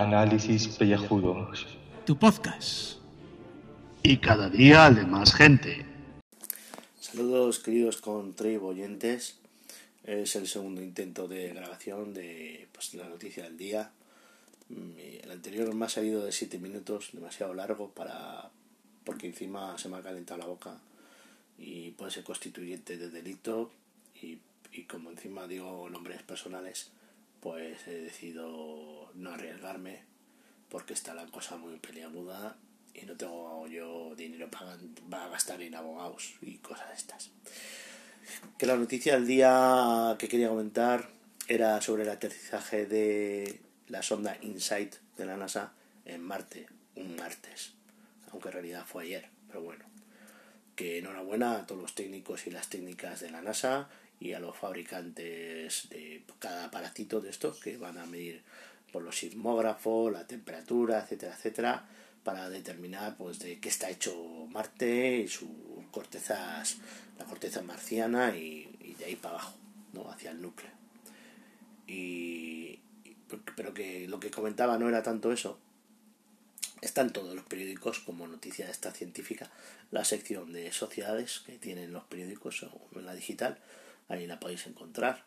Análisis Pellejudos. Tu podcast. Y cada día de más gente. Saludos queridos contribuyentes. Es el segundo intento de grabación de pues, la noticia del día. Mm, El anterior me ha salido de 7 minutos, demasiado largo para porque encima se me ha calentado la boca y puede ser constituyente de delito y, y como encima digo nombres personales, pues he decidido no arriesgarme porque está la cosa muy peliaguda y no tengo yo dinero para, para gastar en abogados y cosas estas. Que la noticia del día que quería comentar era sobre el aterrizaje de la sonda InSight de la NASA en Marte, un martes, aunque en realidad fue ayer, pero bueno. Que enhorabuena a todos los técnicos y las técnicas de la NASA y a los fabricantes de cada aparatito de estos que van a medir por los sismógrafos, la temperatura, etcétera, etcétera, para determinar pues de qué está hecho Marte y sus cortezas, la corteza marciana y, y de ahí para abajo, ¿no? hacia el núcleo. Y, pero que lo que comentaba no era tanto eso. Está en todos los periódicos como noticia de esta científica, la sección de sociedades que tienen los periódicos en la digital, ahí la podéis encontrar.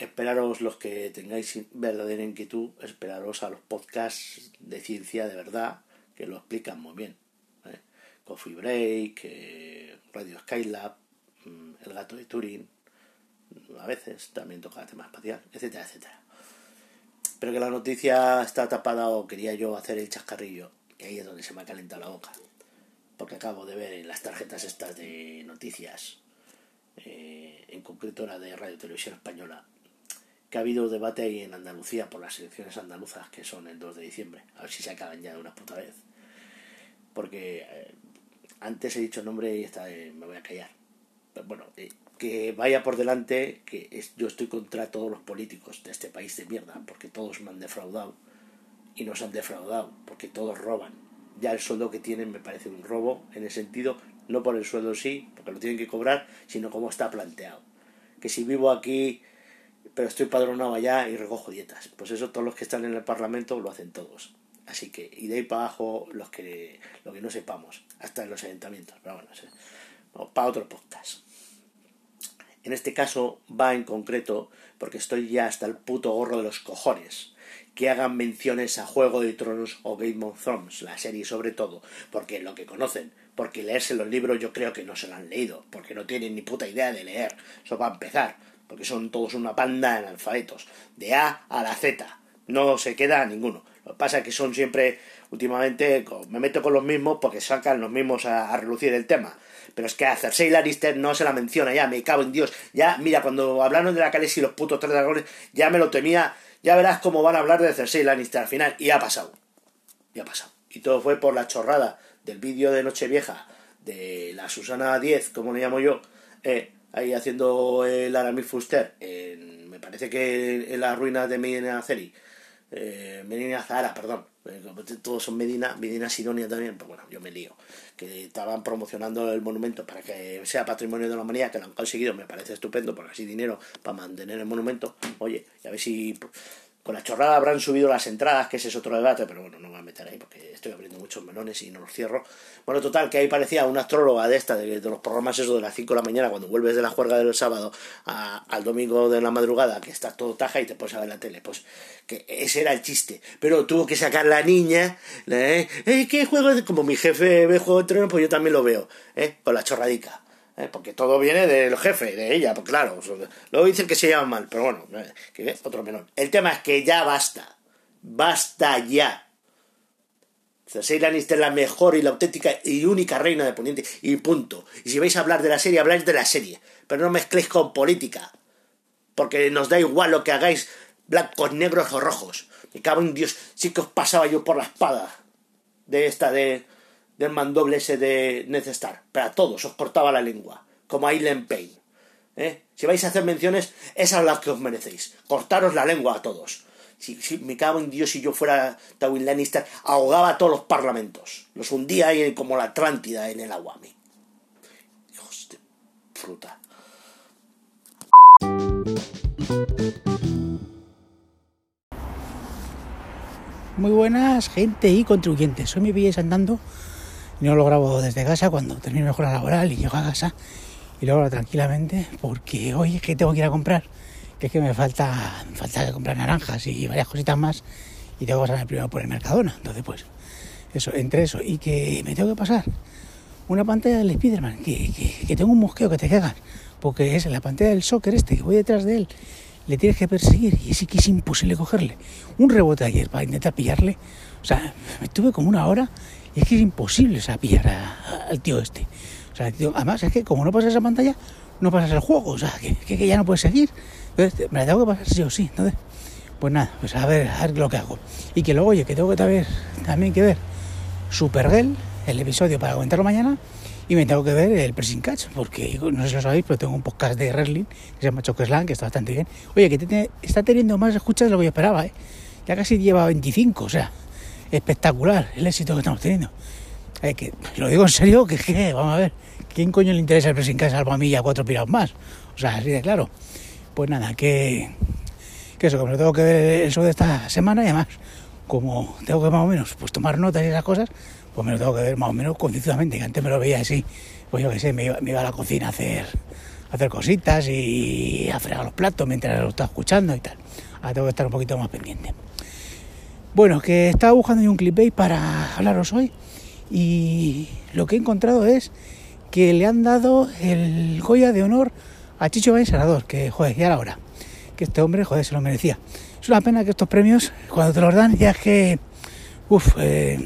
Esperaros los que tengáis verdadera inquietud, esperaros a los podcasts de ciencia de verdad que lo explican muy bien. ¿eh? Coffee Break, eh, Radio Skylab, mm, El gato de Turing, a veces también toca tema espacial, etcétera, etcétera. Pero que la noticia está tapada o quería yo hacer el chascarrillo, y ahí es donde se me ha calentado la boca. Porque acabo de ver en las tarjetas estas de noticias, eh, en concreto la de Radio Televisión Española, que ha habido debate ahí en Andalucía por las elecciones andaluzas que son el 2 de diciembre. A ver si se acaban ya de una puta vez. Porque eh, antes he dicho el nombre y esta eh, me voy a callar. Pero bueno, eh, que vaya por delante que es, yo estoy contra todos los políticos de este país de mierda, porque todos me han defraudado y nos han defraudado, porque todos roban. Ya el sueldo que tienen me parece un robo en ese sentido, no por el sueldo sí, porque lo tienen que cobrar, sino como está planteado. Que si vivo aquí pero estoy padronado allá y recojo dietas. Pues eso todos los que están en el Parlamento lo hacen todos. Así que, y de ahí para abajo los que, lo que no sepamos, hasta en los ayuntamientos. Pero bueno, no, para otro podcast. En este caso va en concreto porque estoy ya hasta el puto gorro de los cojones que hagan menciones a Juego de Tronos o Game of Thrones, la serie sobre todo, porque lo que conocen, porque leerse los libros yo creo que no se lo han leído, porque no tienen ni puta idea de leer, eso va a empezar, porque son todos una panda de analfabetos, de A a la Z, no se queda ninguno. Lo que pasa es que son siempre, últimamente, me meto con los mismos porque sacan los mismos a, a relucir el tema. Pero es que a Cersei Lannister no se la menciona ya, me cago en Dios. Ya, mira, cuando hablaron de la Khaleesi y los putos tres dragones, ya me lo temía. Ya verás cómo van a hablar de Cersei Lannister al final. Y ha pasado. Y ha pasado. Y todo fue por la chorrada del vídeo de Nochevieja de la Susana 10, como le llamo yo, eh, ahí haciendo el Aramis Fuster, en, me parece que en las ruinas de Medina Ceri, eh, Medina Zahara, perdón, eh, todos son Medina, Medina Sidonia también, pues bueno, yo me lío, que estaban promocionando el monumento para que sea patrimonio de la humanidad, que lo han conseguido, me parece estupendo, porque así dinero para mantener el monumento, oye, y a ver si con la chorrada habrán subido las entradas, que ese es otro debate, pero bueno, no me voy a meter ahí porque estoy abriendo muchos melones y no los cierro. Bueno, total, que ahí parecía una astróloga de esta, de, los programas esos de las 5 de la mañana, cuando vuelves de la juerga del sábado a, al domingo de la madrugada, que estás todo taja y te pones a ver la tele. Pues que ese era el chiste. Pero tuvo que sacar la niña, ¿eh? ¿Eh? ¿Qué juego? Como mi jefe ve Juego de Tronos, pues yo también lo veo, ¿eh? Con la chorradica. ¿Eh? porque todo viene del jefe, de ella, pues claro, luego dicen que se llaman mal, pero bueno, ¿eh? que otro menor. El tema es que ya basta, basta ya. Cersei Lannister es la mejor y la auténtica y única reina de Poniente, y punto. Y si vais a hablar de la serie, habláis de la serie, pero no mezcléis con política, porque nos da igual lo que hagáis, blancos, negros o rojos. Me cago en Dios, sí que os pasaba yo por la espada de esta de del mandoble ese de Necestar. Pero a todos os cortaba la lengua, como a Aileen Payne. ¿eh? Si vais a hacer menciones, esas las que os merecéis. Cortaros la lengua a todos. Si, me cago en Dios, si yo fuera Tywin Lannister, ahogaba a todos los parlamentos. Los hundía ahí como la Atlántida en el agua. Me... Hijos de fruta. Muy buenas, gente y contribuyentes. Hoy me pilláis andando no lo grabo desde casa cuando termine mejor la laboral y llego a casa y lo grabo tranquilamente porque hoy es que tengo que ir a comprar, que es que me falta, me comprar naranjas y varias cositas más y tengo que pasarme primero por el Mercadona. Entonces, pues, eso, entre eso y que me tengo que pasar una pantalla del Spiderman, que, que, tengo un mosqueo que te cagas, porque es la pantalla del soccer este, que voy detrás de él le tienes que perseguir y sí que es imposible cogerle. Un rebote ayer para intentar pillarle, o sea, me tuve como una hora es que es imposible o pillar al tío este. O sea, además es que como no pasas esa pantalla, no pasas el juego, o sea, que, que, ya no puedes seguir. Me la tengo que pasar sí o sí. Entonces, pues nada, pues a ver, a ver lo que hago. Y que luego, oye, que tengo que también, también que ver Supergirl, el episodio para comentarlo mañana y me tengo que ver el pressing catch, porque no sé si lo sabéis, pero tengo un podcast de wrestling que se llama Chokeslam, que está bastante bien. Oye, que está teniendo más escuchas de lo que yo esperaba, ¿eh? Ya casi lleva 25, o sea, espectacular el éxito que estamos teniendo. Eh, que, lo digo en serio, que, vamos a ver, ¿quién coño le interesa el pressing catch salvo a mí a cuatro pirados más? O sea, así de claro. Pues nada, que, que eso, que me lo tengo que ver el show de esta semana y además, como tengo que más o menos pues tomar notas y esas cosas, pues me lo tengo que ver más o menos concienzudamente, que antes me lo veía así, pues yo qué sé, me iba, me iba, a la cocina a hacer, a hacer cositas y a fregar los platos mientras lo estaba escuchando y tal. Ahora tengo que estar un poquito más pendiente. Bueno, que estaba buscando un clipbait para hablaros hoy y lo que he encontrado es que le han dado el Goya de honor a Chicho Bain Senador, que joder, ya era hora, que este hombre, joder, se lo merecía. Es una pena que estos premios, cuando te los dan, ya es que, uff, eh,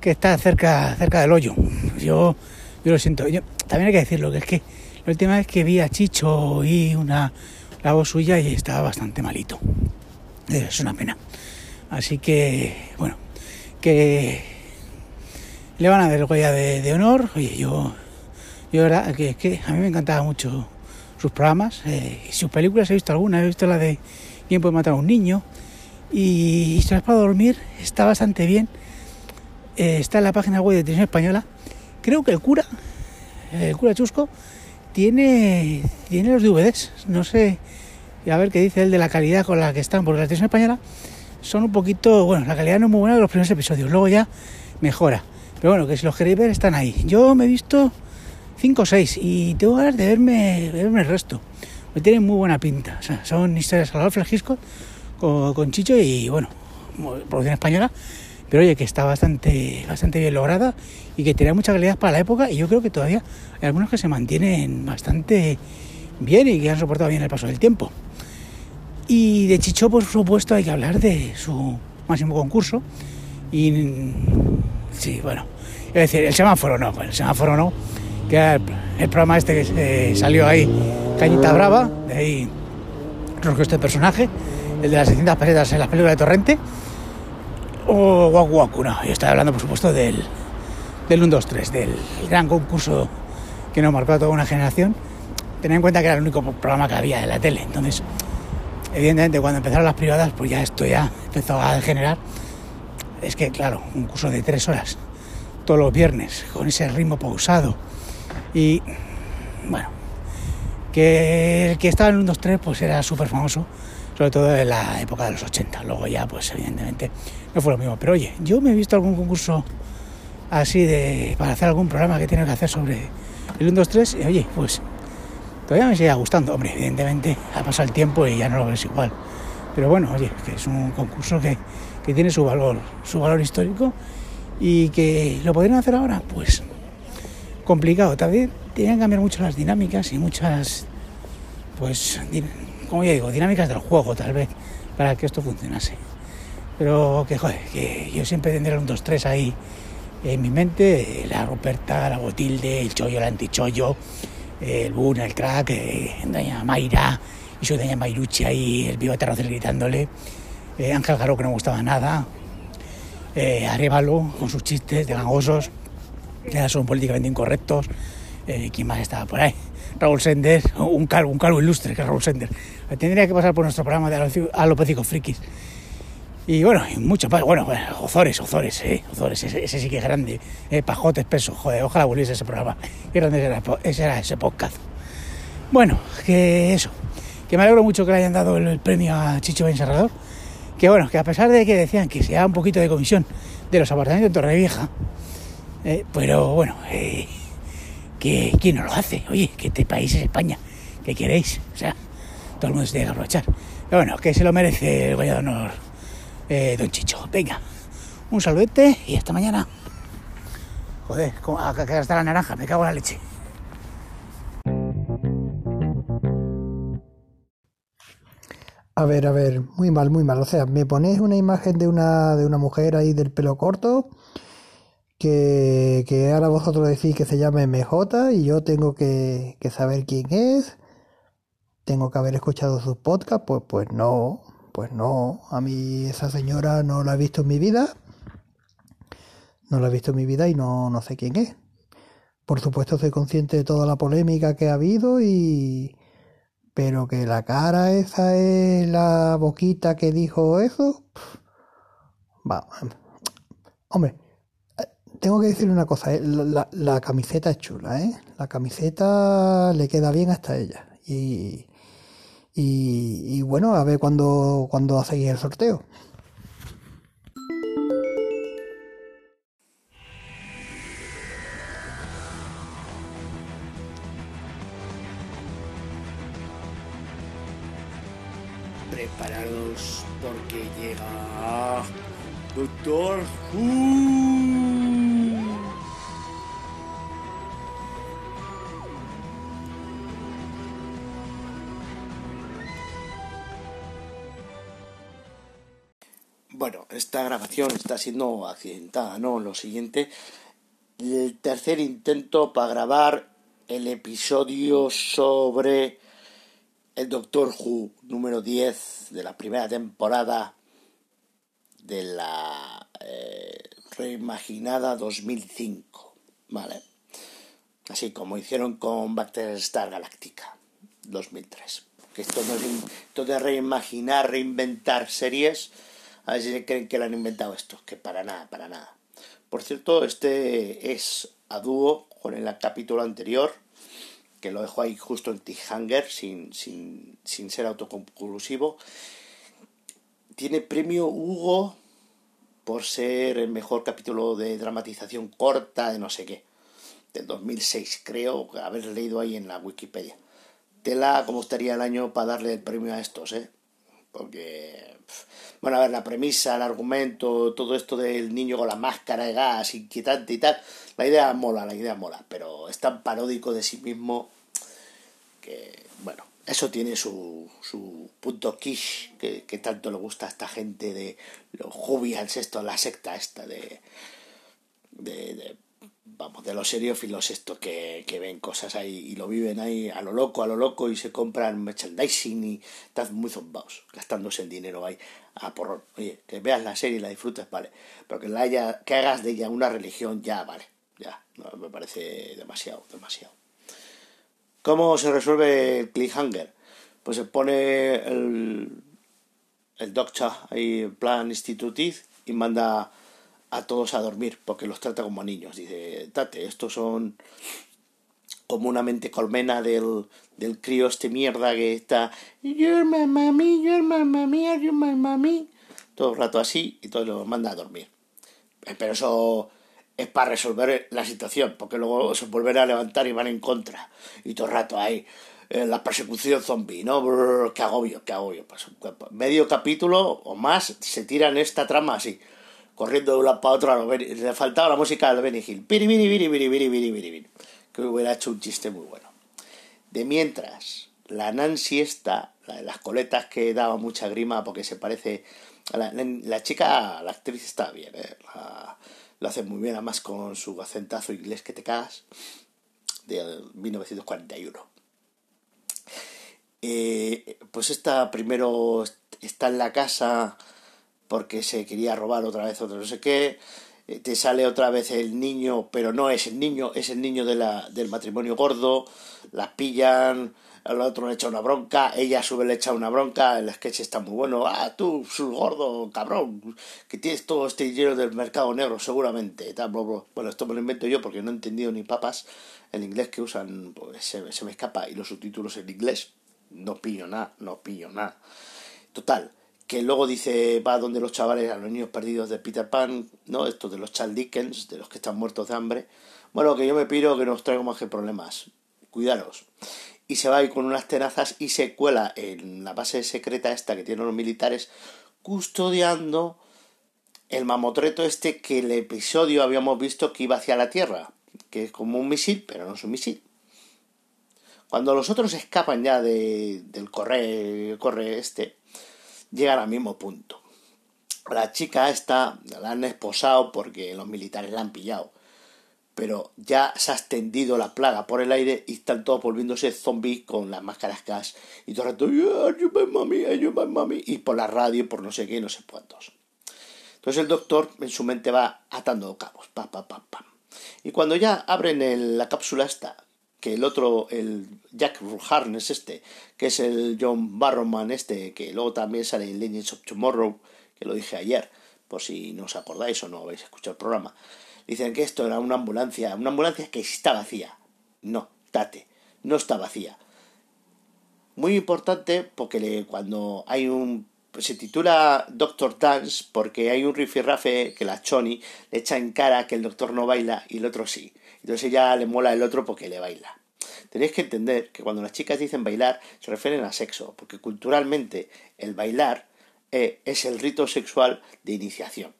que está cerca, cerca del hoyo. Yo, yo lo siento. Yo, también hay que decirlo, que es que la última vez que vi a Chicho y una la voz suya y estaba bastante malito. Es una pena. Así que, bueno, que le van a dar Goya de, de honor. Oye, yo, yo verdad que, a mí me encantaba mucho sus programas. Eh, sus películas he visto algunas, he visto la de ¿Quién puede matar a un niño? Y Historias para dormir está bastante bien eh, está en la página web de Televisión Española. Creo que el cura, el cura Chusco, tiene, tiene los DVDs. No sé, a ver qué dice él de la calidad con la que están, porque la Televisión Española son un poquito, bueno, la calidad no es muy buena de los primeros episodios, luego ya mejora. Pero bueno, que si los queréis ver están ahí. Yo me he visto 5 o 6 y tengo ganas de verme, verme el resto. Me tienen muy buena pinta. O sea, son historias Salvador Flegisco con, con Chicho y bueno, producción española pero oye, que está bastante, bastante bien lograda y que tenía mucha calidad para la época y yo creo que todavía hay algunos que se mantienen bastante bien y que han soportado bien el paso del tiempo. Y de Chicho, por supuesto, hay que hablar de su máximo concurso y sí, bueno, es decir, el semáforo no, el semáforo no, que era el, programa este que salió ahí, Cañita Brava, de ahí surgió este personaje, el de las 600 pesetas en las películas de Torrente, o Waku Waku, no. Yo estaba hablando, por supuesto, del, del 1, 2, 3, del gran concurso que nos marcó a toda una generación. Tened en cuenta que era el único programa que había de la tele. Entonces, evidentemente, cuando empezaron las privadas, pues ya esto ya empezó a degenerar. Es que, claro, un curso de tres horas, todos los viernes, con ese ritmo pausado. Y, bueno, que el que estaba en el 1, 2, 3, pues era súper famoso sobre todo en la época de los 80. Luego ya, pues evidentemente, no fue lo mismo. Pero oye, yo me he visto algún concurso así de para hacer algún programa que tiene que hacer sobre el 1, 2, 3 y oye, pues todavía me sigue gustando. Hombre, evidentemente ha pasado el tiempo y ya no lo ves igual. Pero bueno, oye, que es un concurso que, que tiene su valor, su valor histórico y que lo podrían hacer ahora, pues complicado. También tienen que cambiar mucho las dinámicas y muchas, pues, como ya digo, dinámicas del juego tal vez, para que esto funcionase. Pero que joder, que yo siempre tendré un 2-3 ahí en mi mente, la Ruperta, la Botilde, el Chollo, el Antichollo, el Boon, el Crack, eh, Doña Mayra y su Doña Mayruchi ahí, el vivo Terracel gritándole, eh, Ángel Garro que no gustaba nada, eh, Arevalo con sus chistes de gangosos, que son políticamente incorrectos, eh, ¿quién más estaba por ahí? Raúl Sender, un calvo, un calvo ilustre que es Raúl Sender. Tendría que pasar por nuestro programa de alopécicos frikis. Y bueno, y mucho más. Bueno, bueno, Ozores, Ozores, eh, Ozores, ese, sí que es grande. Eh, pajotes, peso, joder, ojalá volviese ese programa. Qué grande era, ese, era ese podcast. Bueno, que eso. Que me alegro mucho que le hayan dado el, premio a Chicho Encerrador. que bueno, que a pesar de que decían que se da un poquito de comisión de los apartamentos en Torrevieja, eh, pero bueno, eh, que ¿quién no lo hace? Oye, que este país es España, ¿qué queréis? O sea, todo el mundo se tiene que aprovechar. Pero bueno, que se lo merece el de Honor, eh, don Chicho. Venga, un saludete y hasta mañana. Joder, ¿cómo- acá que está la naranja, me cago en la leche. A ver, a ver, muy mal, muy mal. O sea, me ponéis una imagen de una, de una mujer ahí del pelo corto, que, que ahora vosotros decís que se llama MJ y yo tengo que, que saber quién es, tengo que haber escuchado sus podcasts, pues, pues no, pues no. A mí esa señora no la he visto en mi vida, no la he visto en mi vida y no, no sé quién es. Por supuesto soy consciente de toda la polémica que ha habido y... Pero que la cara esa es la boquita que dijo eso. Va, hombre, tengo que decir una cosa, eh, la camiseta es chula, ¿eh? La camiseta le queda bien hasta ella. Y, y, bueno, a ver cuándo cuando hacéis el sorteo. Preparados porque llega Doctor Who. Bueno, esta grabación está siendo accidentada, ¿no? Lo siguiente, el tercer intento para grabar el episodio sobre el Doctor Who número 10 de la primera temporada de la eh, reimaginada 2005, ¿vale? Así como hicieron con Battlestar Galactica 2003. Que esto de reimaginar, reinventar series, a ver si creen que lo han inventado esto, que para nada, para nada. Por cierto, este es a dúo con el capítulo anterior, que lo dejo ahí justo en cliffhanger, sin, sin, sin ser autoconclusivo. Tiene premio Hugo por ser el mejor capítulo de dramatización corta de no sé qué. Del 2006, creo, haber leído ahí en la Wikipedia. Tela como estaría el año para darle el premio a estos, ¿eh? Porque, bueno, a ver, la premisa, el argumento, todo esto del niño con la máscara de gas, inquietante y tal, la idea mola, la idea mola, pero es tan paródico de sí mismo que, bueno, eso tiene su, su punto quiche que, que tanto le gusta a esta gente de los Jubians, esto, la secta esta de, de vamos, de los seriófilos estos que, que ven cosas ahí y lo viven ahí a lo loco, a lo loco y se compran merchandising y están muy zombados, gastándose el dinero ahí a porrón. Oye, que veas la serie y la disfrutes, vale, pero que, la haya, que hagas de ella una religión, ya, vale, ya, no, me parece demasiado, demasiado. ¿Cómo se resuelve el cliffhanger? Pues se pone el, el doctor ahí en plan institutiz y manda a todos a dormir porque los trata como niños. Dice, tate, estos son como una mente colmena del, del crío este mierda que está You're my mommy, you're my mommy, you're my mommy. Todo el rato así y todo los manda a dormir. Eh, Pero eso es para resolver la situación, porque luego se volverá a levantar y van en contra. Y todo el rato ahí, eh, la persecución zombie, ¿no? Brrr, qué agobio, qué agobio. Pues, medio capítulo o más se tiran esta trama así, corriendo de un lado para otro. A lo le faltaba la música del Benny Hill. Piri, piri, piri. Que hubiera hecho un chiste muy bueno. De mientras, la Nancy esta, la de las coletas que daba mucha grima porque se parece... a La, chica, la actriz está bien, ¿eh? Lo hace muy bien, además con su acentazo inglés que te cagas, de 1941. Eh, pues esta primero está en la casa porque se quería robar otra vez otro no sé qué. Eh, Te sale otra vez el niño, pero no es el niño, es el niño de la, del matrimonio gordo. La pillan, al otro le echa una bronca, ella a su vez le echa una bronca. El sketch está muy bueno. Ah, tú, su gordo, cabrón, que tienes todo este dinero del mercado negro, seguramente. Bueno, esto me lo invento yo porque no he entendido ni papas. El inglés que usan pues, se, se me escapa y los subtítulos en inglés. No pillo nada, no pillo nada. Total, que luego dice, va donde los chavales, a los niños perdidos de Peter Pan, ¿no? Estos de los Charles Dickens, de los que están muertos de hambre. Bueno, que yo me pido que no os traigo más que problemas. Cuidaros. Y se va ahí con unas tenazas y se cuela en la base secreta esta que tienen los militares, custodiando el mamotreto este que el episodio habíamos visto que iba hacia la Tierra, que es como un misil, pero no es un misil. Cuando los otros escapan ya de, del corre, corre este, llegan al mismo punto. La chica esta la han esposado porque los militares la han pillado. Pero ya se ha extendido la plaga por el aire y están todos volviéndose zombies con las máscaras gas. Y todo el rato, y por la radio, por no sé qué, no sé cuántos. Entonces el doctor en su mente va atando cabos, pam, pam, pam, pam. Y cuando ya abren la cápsula esta, que el otro, el Jack Harness este, que es el John Barrowman este, que luego también sale en Legends of Tomorrow, que lo dije ayer, por si no os acordáis o no habéis escuchado el programa, dicen que esto era una ambulancia, una ambulancia que está vacía. No, date, no está vacía. Muy importante porque cuando hay un se titula Doctor Dance porque hay un rifirrafe que la Choni le echa en cara que el doctor no baila y el otro sí. Entonces ella le mola el otro porque le baila. Tenéis que entender que cuando las chicas dicen bailar se refieren a sexo, porque culturalmente el bailar eh, es el rito sexual de iniciación.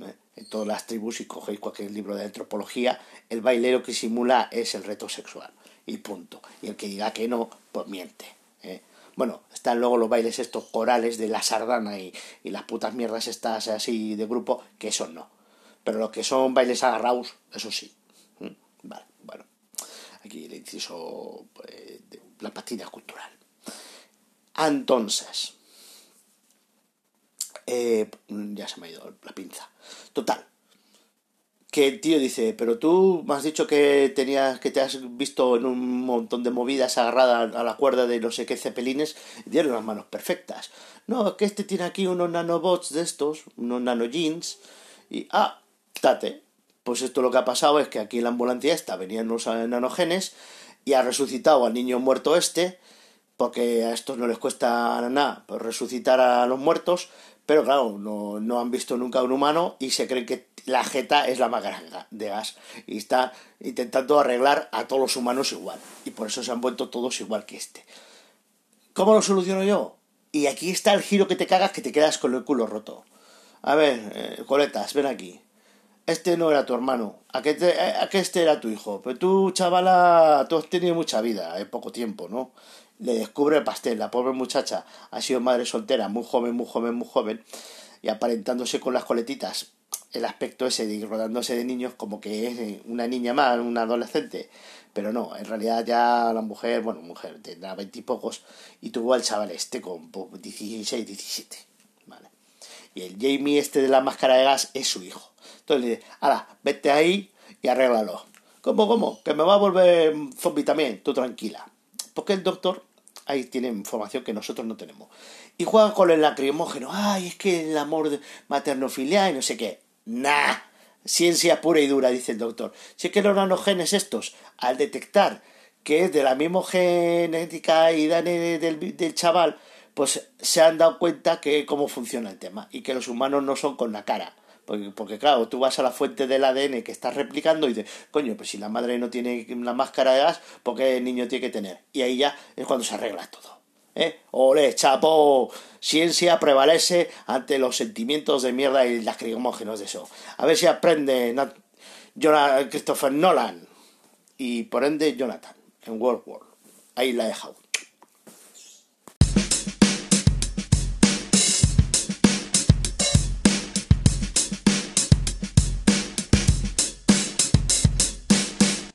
¿eh? En todas las tribus, si cogéis cualquier libro de antropología, el bailero que simula es el reto sexual. Y punto. Y el que diga que no, pues miente. ¿eh? Bueno, están luego los bailes estos corales de la sardana y, y las putas mierdas estas así de grupo, que eso no. Pero lo que son bailes agarrados, eso sí. Vale, bueno. Aquí el inciso eh, de la partida cultural. Entonces, eh, ya se me ha ido la pinza. Total. Que el tío dice, pero tú me has dicho que tenías, que te has visto en un montón de movidas agarradas a la cuerda de no sé qué cepelines y tienes las manos perfectas. No, que este tiene aquí unos nanobots de estos, unos nanojeans, y ah, tate, pues esto lo que ha pasado es que aquí en la ambulancia esta venían los nanogenes y ha resucitado al niño muerto este, porque a estos no les cuesta nada resucitar a los muertos, pero claro, no, no han visto nunca a un humano y se creen que la jeta es la más de gas y está intentando arreglar a todos los humanos igual y por eso se han vuelto todos igual que este. ¿Cómo lo soluciono yo? Y aquí está el giro que te cagas que te quedas con el culo roto. A ver, eh, coletas, ven aquí este no era tu hermano, a que, este era tu hijo. Pero tú, chavala, tú has tenido mucha vida, en poco tiempo, ¿no? Le descubre el pastel, la pobre muchacha ha sido madre soltera, muy joven, muy joven, muy joven, y aparentándose con las coletitas, el aspecto ese de rodándose de niños como que es una niña más, una adolescente. Pero no, en realidad ya la mujer, bueno, mujer, tendrá veintipocos, y, tuvo al chaval este con 16, pues, 17, ¿vale? Y el Jamie este de la máscara de gas es su hijo. Entonces le dice, ahora, vete ahí y arréglalo. ¿Cómo, cómo? Que me va a volver zombie también, tú tranquila. Porque el doctor ahí tiene información que nosotros no tenemos. Y juega con el lacrimógeno. Ay, es que el amor materno-filial y no sé qué. Nah, ciencia pura y dura, dice el doctor. Si es que los nanogenes estos, al detectar que es de la misma genética y del, del chaval, pues se han dado cuenta que cómo funciona el tema y que los humanos no son con la cara porque, claro, tú vas a la fuente del ADN que estás replicando y dices, coño, pues si la madre no tiene la máscara de gas, ¿por qué el niño tiene que tener? Y ahí ya es cuando se arregla todo. ¿Eh? ¡Ole, chapo! Ciencia prevalece ante los sentimientos de mierda y lacrimógenos de eso. A ver si aprende Christopher Nolan y por ende Jonathan en World War. Ahí la he dejado.